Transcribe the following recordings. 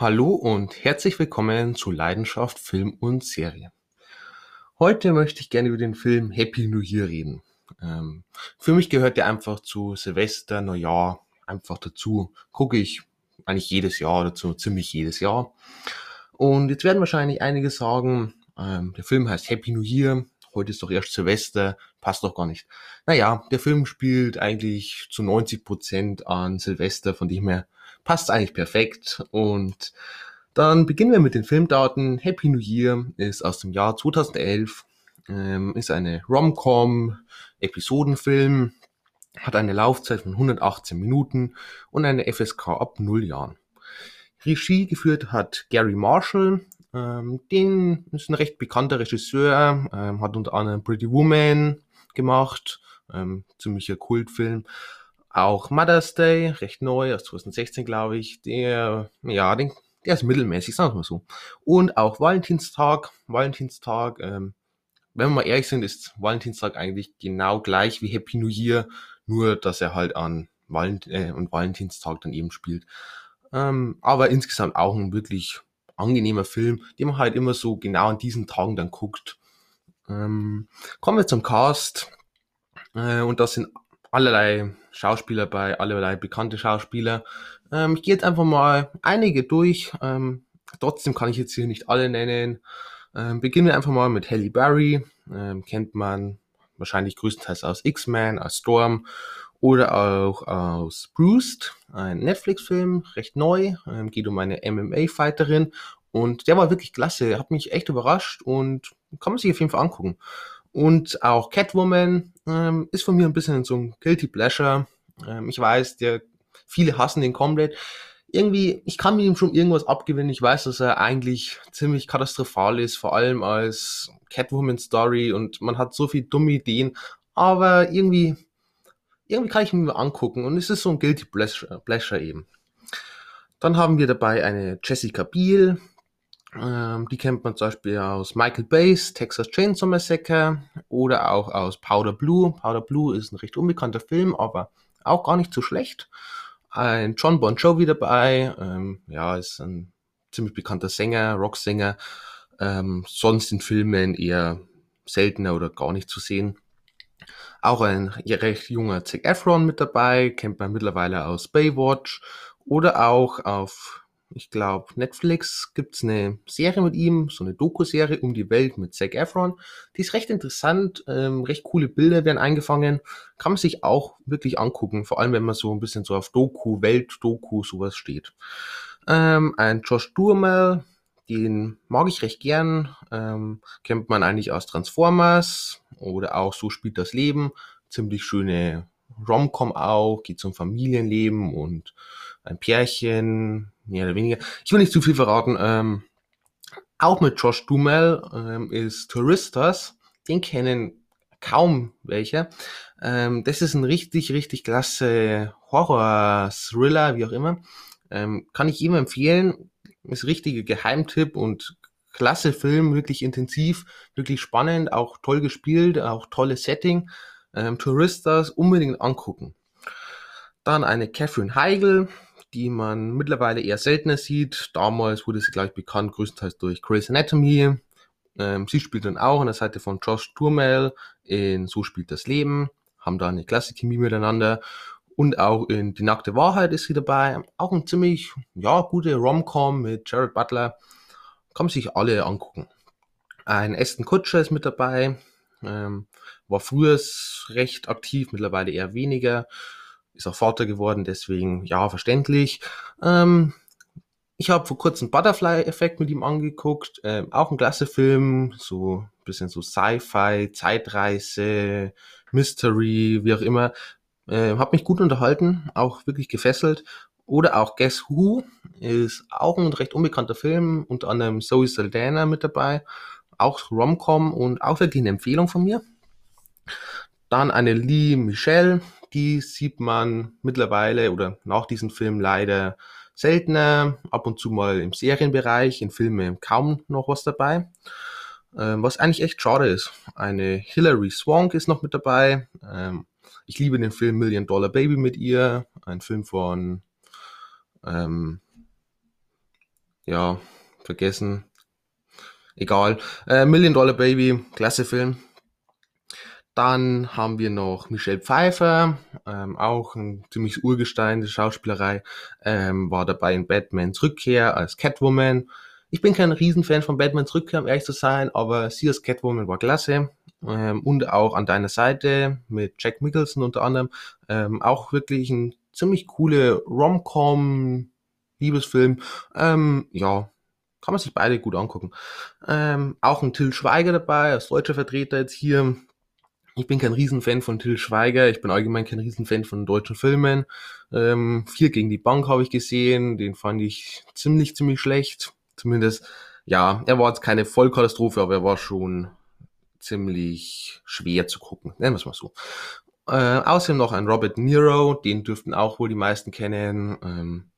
Hallo und herzlich willkommen zu Leidenschaft Film und Serie. Heute möchte ich gerne über den Film Happy New Year reden. Ähm, für mich gehört der einfach zu Silvester, Neujahr einfach dazu. Gucke ich eigentlich jedes Jahr dazu, ziemlich jedes Jahr. Und jetzt werden wahrscheinlich einige sagen, ähm, der Film heißt Happy New Year, heute ist doch erst Silvester, passt doch gar nicht. Naja, der Film spielt eigentlich zu 90 Prozent an Silvester, von dem her passt eigentlich perfekt. Und dann beginnen wir mit den Filmdaten. Happy New Year ist aus dem Jahr 2011, ähm, ist eine Rom-Com, Episodenfilm, hat eine Laufzeit von 118 Minuten und eine FSK ab 0 Jahren. Regie geführt hat Gary Marshall, ähm, den ist ein recht bekannter Regisseur, ähm, hat unter anderem Pretty Woman gemacht, ähm, ziemlicher Kultfilm. Auch Mother's Day, recht neu, aus 2016 glaube ich, der, ja, den, der ist mittelmäßig, sagen wir mal so. Und auch Valentinstag, Valentinstag, ähm, wenn wir mal ehrlich sind, ist Valentinstag eigentlich genau gleich wie Happy New Year, nur dass er halt an Valent äh, und Valentinstag dann eben spielt. Ähm, aber insgesamt auch ein wirklich angenehmer Film, den man halt immer so genau an diesen Tagen dann guckt. Ähm, kommen wir zum Cast. Äh, und das sind allerlei Schauspieler bei, allerlei bekannte Schauspieler. Ähm, ich gehe jetzt einfach mal einige durch. Ähm, trotzdem kann ich jetzt hier nicht alle nennen. Ähm, beginnen wir einfach mal mit Halle Berry. Ähm, kennt man wahrscheinlich größtenteils aus X-Men, aus Storm oder auch aus Bruce, ein Netflix-Film, recht neu, ähm, geht um eine MMA-Fighterin und der war wirklich klasse, hat mich echt überrascht und kann man sich auf jeden Fall angucken. Und auch Catwoman ähm, ist von mir ein bisschen so ein Guilty Pleasure. Ähm, ich weiß, der, viele hassen den komplett. Irgendwie, ich kann mir ihm schon irgendwas abgewinnen. Ich weiß, dass er eigentlich ziemlich katastrophal ist, vor allem als Catwoman-Story und man hat so viele dumme Ideen. Aber irgendwie, irgendwie kann ich mir angucken und es ist so ein Guilty Pleasure, Pleasure eben. Dann haben wir dabei eine Jessica Biel, ähm, die kennt man zum Beispiel aus Michael Bay's Texas Chainsaw Massacre oder auch aus Powder Blue. Powder Blue ist ein recht unbekannter Film, aber auch gar nicht so schlecht. Ein John Bon Jovi dabei, ähm, ja, ist ein ziemlich bekannter Sänger, Rocksänger. Ähm, sonst in Filmen eher seltener oder gar nicht zu sehen. Auch ein recht junger Zac Efron mit dabei, kennt man mittlerweile aus Baywatch oder auch auf ich glaube, Netflix gibt's eine Serie mit ihm, so eine Doku-Serie um die Welt mit Zac Efron. Die ist recht interessant, ähm, recht coole Bilder werden eingefangen. Kann man sich auch wirklich angucken, vor allem wenn man so ein bisschen so auf Doku, Welt-Doku, sowas steht. Ähm, ein Josh Duhamel, den mag ich recht gern. Ähm, kennt man eigentlich aus Transformers oder auch So spielt das Leben. Ziemlich schöne Rom-Com auch, geht zum Familienleben und ein Pärchen, mehr oder weniger. Ich will nicht zu viel verraten. Ähm, auch mit Josh Dumel ähm, ist Touristas. Den kennen kaum welche. Ähm, das ist ein richtig, richtig klasse Horror-Thriller, wie auch immer. Ähm, kann ich jedem empfehlen. Ist richtiger Geheimtipp und klasse Film, wirklich intensiv, wirklich spannend, auch toll gespielt, auch tolles Setting. Ähm, Touristas unbedingt angucken. Dann eine Catherine Heigl, die man mittlerweile eher seltener sieht. Damals wurde sie gleich bekannt, größtenteils durch Grey's Anatomy. Ähm, sie spielt dann auch an der Seite von Josh Turmel in So spielt das Leben, haben da eine klasse Chemie miteinander. Und auch in Die nackte Wahrheit ist sie dabei. Auch ein ziemlich, ja, gute Rom-Com mit Jared Butler. Kann man sich alle angucken. Ein Aston Kutscher ist mit dabei. Ähm, war früher recht aktiv, mittlerweile eher weniger ist auch Vater geworden, deswegen ja, verständlich. Ähm, ich habe vor kurzem Butterfly-Effekt mit ihm angeguckt, äh, auch ein klasse Film, so ein bisschen so Sci-Fi, Zeitreise, Mystery, wie auch immer. Äh, hab mich gut unterhalten, auch wirklich gefesselt. Oder auch Guess Who ist auch ein recht unbekannter Film, unter anderem Zoe Saldana mit dabei, auch Rom-Com und auch wirklich eine Empfehlung von mir. Dann eine Lee Michelle, die sieht man mittlerweile oder nach diesem Film leider seltener, ab und zu mal im Serienbereich, in Filmen kaum noch was dabei. Ähm, was eigentlich echt schade ist. Eine Hilary Swank ist noch mit dabei. Ähm, ich liebe den Film Million Dollar Baby mit ihr, ein Film von ähm, ja, vergessen. Egal. Äh, Million Dollar Baby, klasse Film. Dann haben wir noch Michelle Pfeiffer, ähm, auch ein ziemlich Urgestein der Schauspielerei, ähm, war dabei in Batmans Rückkehr als Catwoman. Ich bin kein Riesenfan von Batmans Rückkehr, um ehrlich zu sein, aber sie als Catwoman war klasse. Ähm, und auch an deiner Seite mit Jack Mickelson unter anderem. Ähm, auch wirklich ein ziemlich coole Rom-Com Liebesfilm. Ähm, ja, kann man sich beide gut angucken. Ähm, auch ein Till Schweiger dabei, als deutscher Vertreter jetzt hier. Ich bin kein Riesenfan von Till Schweiger, ich bin allgemein kein Riesenfan von deutschen Filmen. Ähm, Vier gegen die Bank habe ich gesehen, den fand ich ziemlich, ziemlich schlecht. Zumindest, ja, er war jetzt keine Vollkatastrophe, aber er war schon ziemlich schwer zu gucken, nennen wir es mal so. Äh, außerdem noch ein Robert Nero, den dürften auch wohl die meisten kennen. Ähm,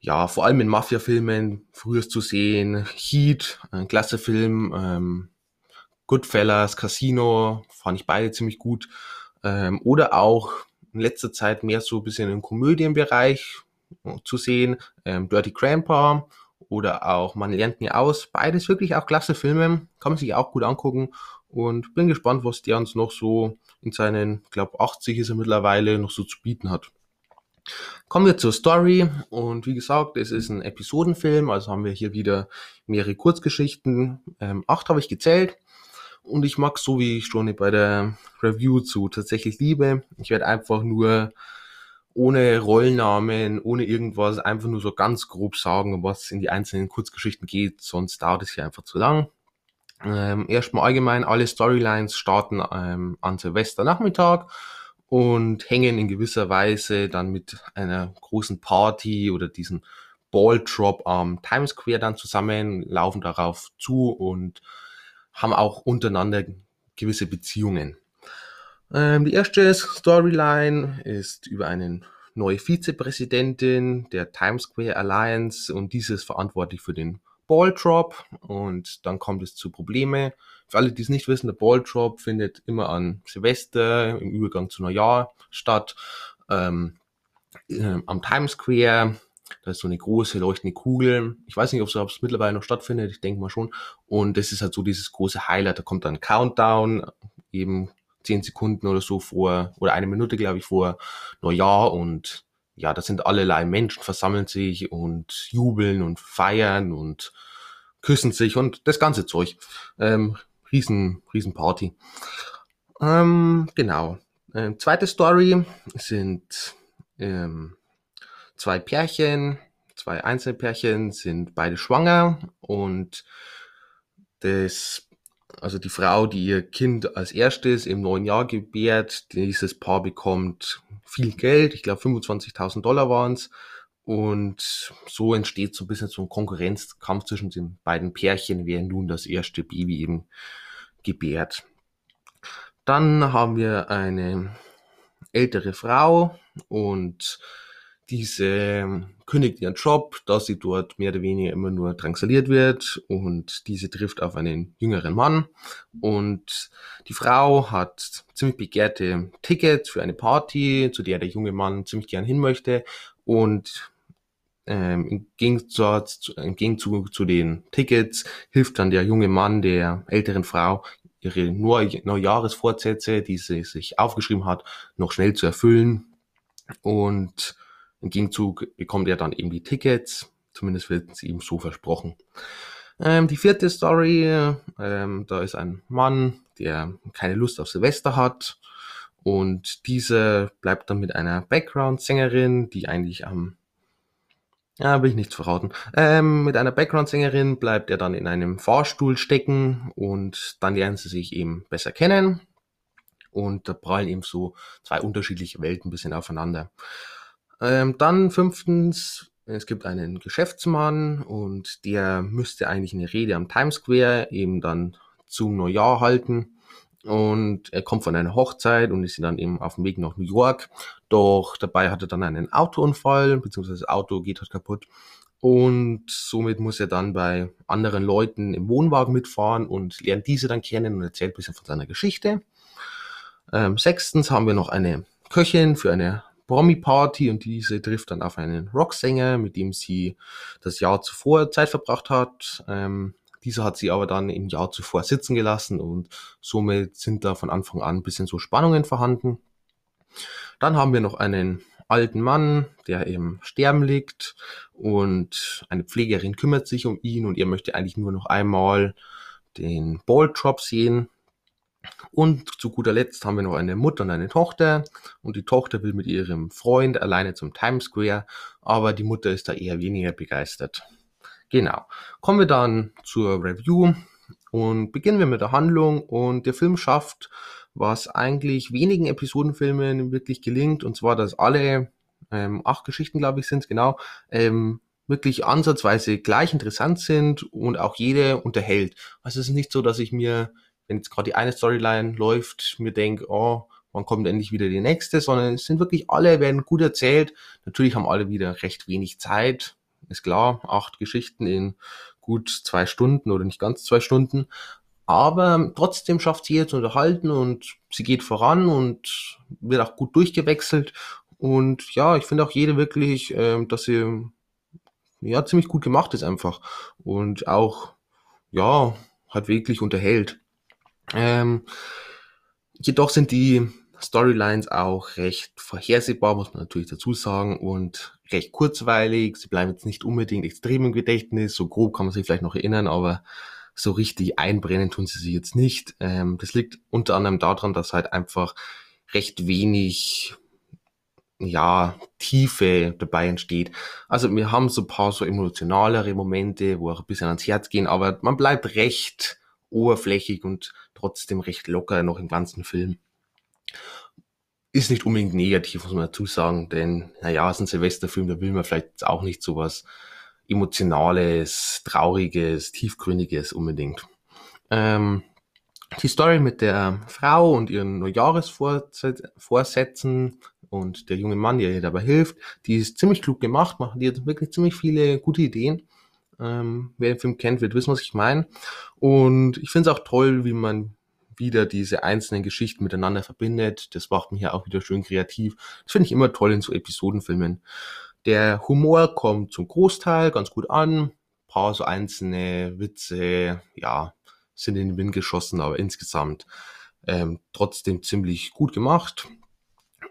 ja, vor allem in Mafia-Filmen früher zu sehen. Heat, ein klasse Film. Ähm, Goodfellas, Casino, fand ich beide ziemlich gut. Ähm, oder auch in letzter Zeit mehr so ein bisschen im Komödienbereich zu sehen. Ähm, Dirty Grandpa oder auch Man lernt nie aus. Beides wirklich auch klasse Filme. Kann man sich auch gut angucken. Und bin gespannt, was der uns noch so in seinen, glaube 80 ist er mittlerweile, noch so zu bieten hat. Kommen wir zur Story und wie gesagt, es ist ein Episodenfilm, also haben wir hier wieder mehrere Kurzgeschichten. Ähm, acht habe ich gezählt und ich mag so, wie ich schon bei der Review zu tatsächlich liebe. Ich werde einfach nur ohne Rollnamen, ohne irgendwas, einfach nur so ganz grob sagen, was in die einzelnen Kurzgeschichten geht, sonst dauert es hier einfach zu lang. Ähm, erstmal allgemein, alle Storylines starten ähm, an Silvesternachmittag und hängen in gewisser Weise dann mit einer großen Party oder diesem Ball Drop am Times Square dann zusammen, laufen darauf zu und haben auch untereinander gewisse Beziehungen. Ähm, die erste Storyline ist über eine neue Vizepräsidentin der Times Square Alliance und diese ist verantwortlich für den Ball Drop und dann kommt es zu Probleme. Für alle, die es nicht wissen, der Ball Drop findet immer an Silvester im Übergang zu Neujahr statt. Ähm, äh, am Times Square da ist so eine große leuchtende Kugel. Ich weiß nicht, ob es mittlerweile noch stattfindet. Ich denke mal schon. Und das ist halt so dieses große Highlight. Da kommt dann Countdown, eben zehn Sekunden oder so vor, oder eine Minute, glaube ich, vor Neujahr. Und ja, da sind allerlei Menschen versammeln sich und jubeln und feiern und küssen sich und das ganze Zeug. Ähm, riesen, riesen Party. Ähm, genau. Ähm, zweite Story sind ähm, zwei Pärchen, zwei Einzelpärchen sind beide schwanger und das, also die Frau, die ihr Kind als erstes im neuen Jahr gebärt, dieses Paar bekommt viel Geld, ich glaube 25.000 Dollar waren es. Und so entsteht so ein bisschen so ein Konkurrenzkampf zwischen den beiden Pärchen, wer nun das erste Baby eben gebärt. Dann haben wir eine ältere Frau und diese ähm, kündigt ihren Job, da sie dort mehr oder weniger immer nur drangsaliert wird und diese trifft auf einen jüngeren Mann. Und die Frau hat ziemlich begehrte Tickets für eine Party, zu der der junge Mann ziemlich gern hin möchte. Und ähm, im, Gegensatz, im Gegenzug zu den Tickets hilft dann der junge Mann der älteren Frau ihre Neujahresvorsätze, die sie sich aufgeschrieben hat, noch schnell zu erfüllen. Und im Gegenzug bekommt er dann eben die Tickets. Zumindest wird es ihm so versprochen. Ähm, die vierte Story, ähm, da ist ein Mann, der keine Lust auf Silvester hat. Und dieser bleibt dann mit einer Background-Sängerin, die eigentlich am, ja, will ich nichts verraten. Ähm, mit einer Background-Sängerin bleibt er dann in einem Fahrstuhl stecken und dann lernen sie sich eben besser kennen. Und da prallen eben so zwei unterschiedliche Welten ein bisschen aufeinander. Ähm, dann fünftens, es gibt einen Geschäftsmann und der müsste eigentlich eine Rede am Times Square eben dann zum Neujahr halten. Und er kommt von einer Hochzeit und ist dann eben auf dem Weg nach New York. Doch dabei hat er dann einen Autounfall, beziehungsweise das Auto geht halt kaputt. Und somit muss er dann bei anderen Leuten im Wohnwagen mitfahren und lernt diese dann kennen und erzählt ein bisschen von seiner Geschichte. Ähm, sechstens haben wir noch eine Köchin für eine Promi-Party und diese trifft dann auf einen Rocksänger, mit dem sie das Jahr zuvor Zeit verbracht hat. Ähm, dieser hat sie aber dann im Jahr zuvor sitzen gelassen und somit sind da von Anfang an ein bisschen so Spannungen vorhanden. Dann haben wir noch einen alten Mann, der im Sterben liegt und eine Pflegerin kümmert sich um ihn und er möchte eigentlich nur noch einmal den Ball-Drop sehen. Und zu guter Letzt haben wir noch eine Mutter und eine Tochter. Und die Tochter will mit ihrem Freund alleine zum Times Square, aber die Mutter ist da eher weniger begeistert. Genau. Kommen wir dann zur Review und beginnen wir mit der Handlung. Und der Film schafft, was eigentlich wenigen Episodenfilmen wirklich gelingt, und zwar, dass alle ähm, acht Geschichten, glaube ich, sind genau, ähm, wirklich ansatzweise gleich interessant sind und auch jede unterhält. Also es ist nicht so, dass ich mir, wenn jetzt gerade die eine Storyline läuft, mir denke, oh, wann kommt endlich wieder die nächste, sondern es sind wirklich alle, werden gut erzählt. Natürlich haben alle wieder recht wenig Zeit, ist klar, acht Geschichten in gut zwei Stunden oder nicht ganz zwei Stunden. Aber trotzdem schafft sie jetzt unterhalten und sie geht voran und wird auch gut durchgewechselt. Und ja, ich finde auch jede wirklich, äh, dass sie ja ziemlich gut gemacht ist einfach. Und auch, ja, hat wirklich unterhält. Ähm, jedoch sind die Storylines auch recht vorhersehbar, muss man natürlich dazu sagen, und recht kurzweilig. Sie bleiben jetzt nicht unbedingt extrem im Gedächtnis, so grob kann man sich vielleicht noch erinnern, aber so richtig einbrennen tun sie sich jetzt nicht. Ähm, das liegt unter anderem daran, dass halt einfach recht wenig ja, Tiefe dabei entsteht. Also wir haben so ein paar so emotionalere Momente, wo auch ein bisschen ans Herz gehen, aber man bleibt recht oberflächig und trotzdem recht locker noch im ganzen Film. Ist nicht unbedingt negativ, muss man dazu sagen, denn naja, es ist ein Silvesterfilm, da will man vielleicht auch nicht sowas Emotionales, Trauriges, Tiefgründiges unbedingt. Ähm, die Story mit der Frau und ihren Neujahresvorsätzen und der junge Mann, der ihr dabei hilft, die ist ziemlich klug gemacht, machen die hat wirklich ziemlich viele gute Ideen. Ähm, wer den Film kennt, wird wissen, was ich meine. Und ich finde es auch toll, wie man wieder diese einzelnen Geschichten miteinander verbindet. Das macht mich ja auch wieder schön kreativ. Das finde ich immer toll in so Episodenfilmen. Der Humor kommt zum Großteil ganz gut an. Ein paar so einzelne Witze, ja, sind in den Wind geschossen, aber insgesamt ähm, trotzdem ziemlich gut gemacht.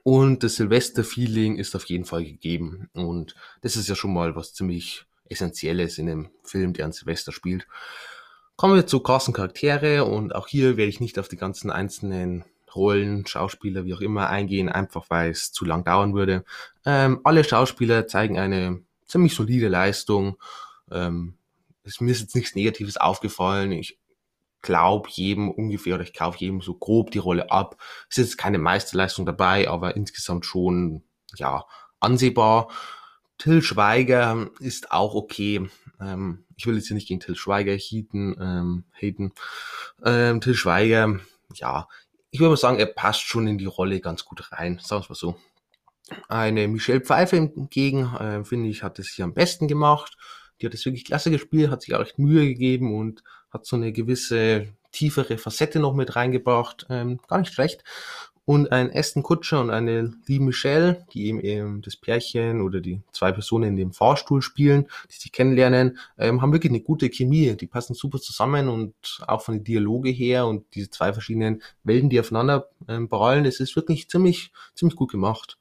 Und das Silvester-Feeling ist auf jeden Fall gegeben. Und das ist ja schon mal was ziemlich Essentielles in einem Film, der an Silvester spielt. Kommen wir zu krassen Charaktere und auch hier werde ich nicht auf die ganzen einzelnen Rollen, Schauspieler, wie auch immer eingehen, einfach weil es zu lang dauern würde. Ähm, alle Schauspieler zeigen eine ziemlich solide Leistung. Ähm, ist mir ist jetzt nichts Negatives aufgefallen. Ich glaube jedem ungefähr oder ich kaufe jedem so grob die Rolle ab. Es ist jetzt keine Meisterleistung dabei, aber insgesamt schon ja ansehbar. Till Schweiger ist auch okay. Ähm, ich will jetzt hier nicht gegen Till Schweiger heaten, ähm, haten. Ähm, Till Schweiger, ja, ich würde mal sagen, er passt schon in die Rolle ganz gut rein, sagen wir mal so. Eine Michelle Pfeiffer hingegen, äh, finde ich, hat es hier am besten gemacht. Die hat es wirklich klasse gespielt, hat sich auch echt Mühe gegeben und hat so eine gewisse tiefere Facette noch mit reingebracht. Ähm, gar nicht schlecht und ein Aston Kutscher und eine Lee Michelle, die eben, eben das Pärchen oder die zwei Personen in dem Fahrstuhl spielen, die sich kennenlernen, ähm, haben wirklich eine gute Chemie. Die passen super zusammen und auch von den Dialoge her und diese zwei verschiedenen Welten, die aufeinander ähm, prallen, es ist wirklich ziemlich, ziemlich gut gemacht.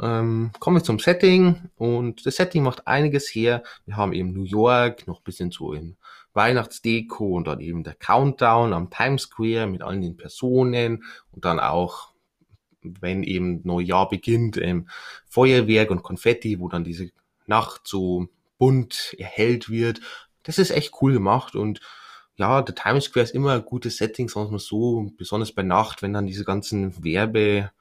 Ähm, kommen wir zum Setting und das Setting macht einiges her. Wir haben eben New York, noch bisschen so in Weihnachtsdeko und dann eben der Countdown am Times Square mit allen den Personen und dann auch wenn eben Neujahr beginnt, ähm, Feuerwerk und Konfetti, wo dann diese Nacht so bunt erhellt wird. Das ist echt cool gemacht und ja, der Times Square ist immer ein gutes Setting, wir mal so, besonders bei Nacht, wenn dann diese ganzen Werbetafeln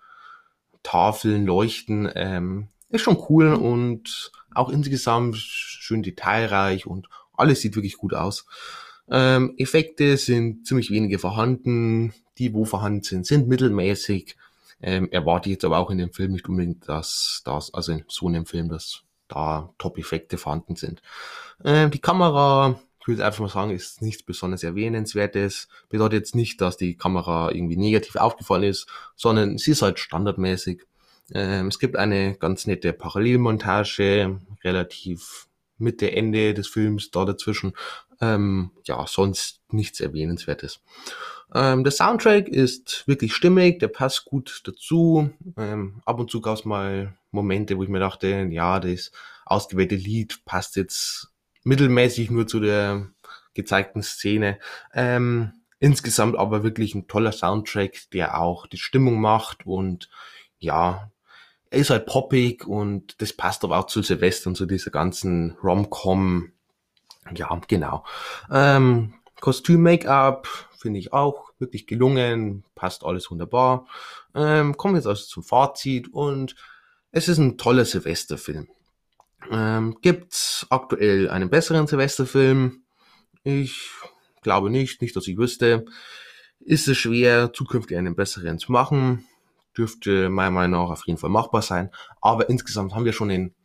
leuchten, ähm, ist schon cool und auch insgesamt schön detailreich und alles sieht wirklich gut aus. Ähm, Effekte sind ziemlich wenige vorhanden, die wo vorhanden sind, sind mittelmäßig. Ähm, erwarte ich jetzt aber auch in dem Film nicht unbedingt, dass das, also in so einem Film, dass da Top-Effekte vorhanden sind. Ähm, die Kamera, ich würde einfach mal sagen, ist nichts besonders erwähnenswertes. Bedeutet jetzt nicht, dass die Kamera irgendwie negativ aufgefallen ist, sondern sie ist halt standardmäßig. Ähm, es gibt eine ganz nette Parallelmontage, relativ Mitte, Ende des Films, da dazwischen. Ähm, ja, sonst nichts Erwähnenswertes. Ähm, der Soundtrack ist wirklich stimmig, der passt gut dazu. Ähm, ab und zu gab es mal Momente, wo ich mir dachte, ja, das ausgewählte Lied passt jetzt mittelmäßig nur zu der gezeigten Szene. Ähm, insgesamt aber wirklich ein toller Soundtrack, der auch die Stimmung macht und ja, er ist halt poppig und das passt aber auch zu Silvester und zu dieser ganzen Rom-Com. Ja, genau. Ähm, Kostüm, Make-up finde ich auch wirklich gelungen, passt alles wunderbar. Ähm, kommen wir jetzt also zum Fazit und es ist ein toller Silvesterfilm. Ähm, Gibt aktuell einen besseren Silvesterfilm? Ich glaube nicht, nicht, dass ich wüsste. Ist es schwer, zukünftig einen besseren zu machen? Dürfte meiner Meinung nach auf jeden Fall machbar sein. Aber insgesamt haben wir schon einen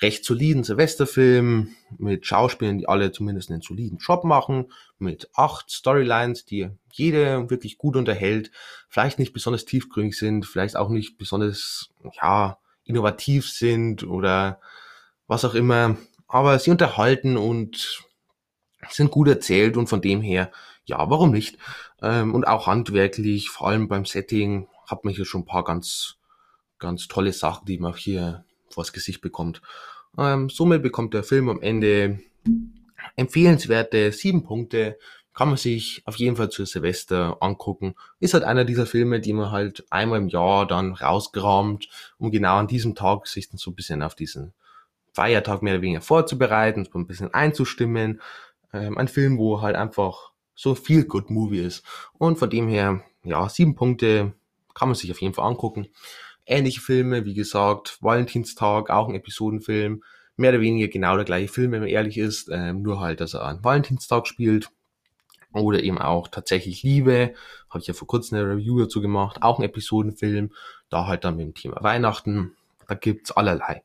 recht soliden Silvesterfilm mit Schauspielern, die alle zumindest einen soliden Job machen, mit acht Storylines, die jede wirklich gut unterhält, vielleicht nicht besonders tiefgründig sind, vielleicht auch nicht besonders, ja, innovativ sind oder was auch immer, aber sie unterhalten und sind gut erzählt und von dem her, ja, warum nicht? Ähm, und auch handwerklich, vor allem beim Setting, hat man hier schon ein paar ganz, ganz tolle Sachen, die man hier vors Gesicht bekommt. Ähm, somit bekommt der Film am Ende empfehlenswerte sieben Punkte. Kann man sich auf jeden Fall zu Silvester angucken. Ist halt einer dieser Filme, die man halt einmal im Jahr dann rausgeräumt, um genau an diesem Tag sich dann so ein bisschen auf diesen Feiertag mehr oder weniger vorzubereiten, so ein bisschen einzustimmen. Ähm, ein Film, wo halt einfach so viel Good Movie ist. Und von dem her, ja, sieben Punkte kann man sich auf jeden Fall angucken. Ähnliche Filme, wie gesagt, Valentinstag, auch ein Episodenfilm. Mehr oder weniger genau der gleiche Film, wenn man ehrlich ist. Ähm, nur halt, dass er an Valentinstag spielt. Oder eben auch tatsächlich Liebe. Habe ich ja vor kurzem eine Review dazu gemacht. Auch ein Episodenfilm. Da halt dann mit dem Thema Weihnachten. Da gibt's allerlei.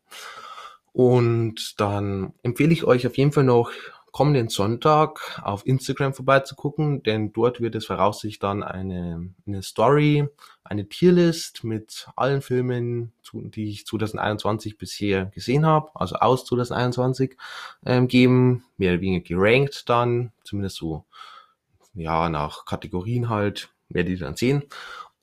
Und dann empfehle ich euch auf jeden Fall noch kommenden Sonntag auf Instagram vorbeizugucken, denn dort wird es voraussichtlich dann eine, eine Story, eine Tierlist mit allen Filmen, die ich 2021 bisher gesehen habe, also aus 2021, ähm, geben, mehr oder weniger gerankt dann, zumindest so, ja, nach Kategorien halt, werdet ihr dann sehen.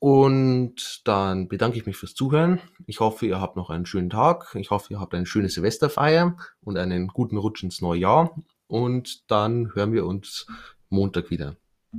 Und dann bedanke ich mich fürs Zuhören. Ich hoffe, ihr habt noch einen schönen Tag. Ich hoffe, ihr habt eine schöne Silvesterfeier und einen guten Rutsch ins neue Jahr. Und dann hören wir uns Montag wieder.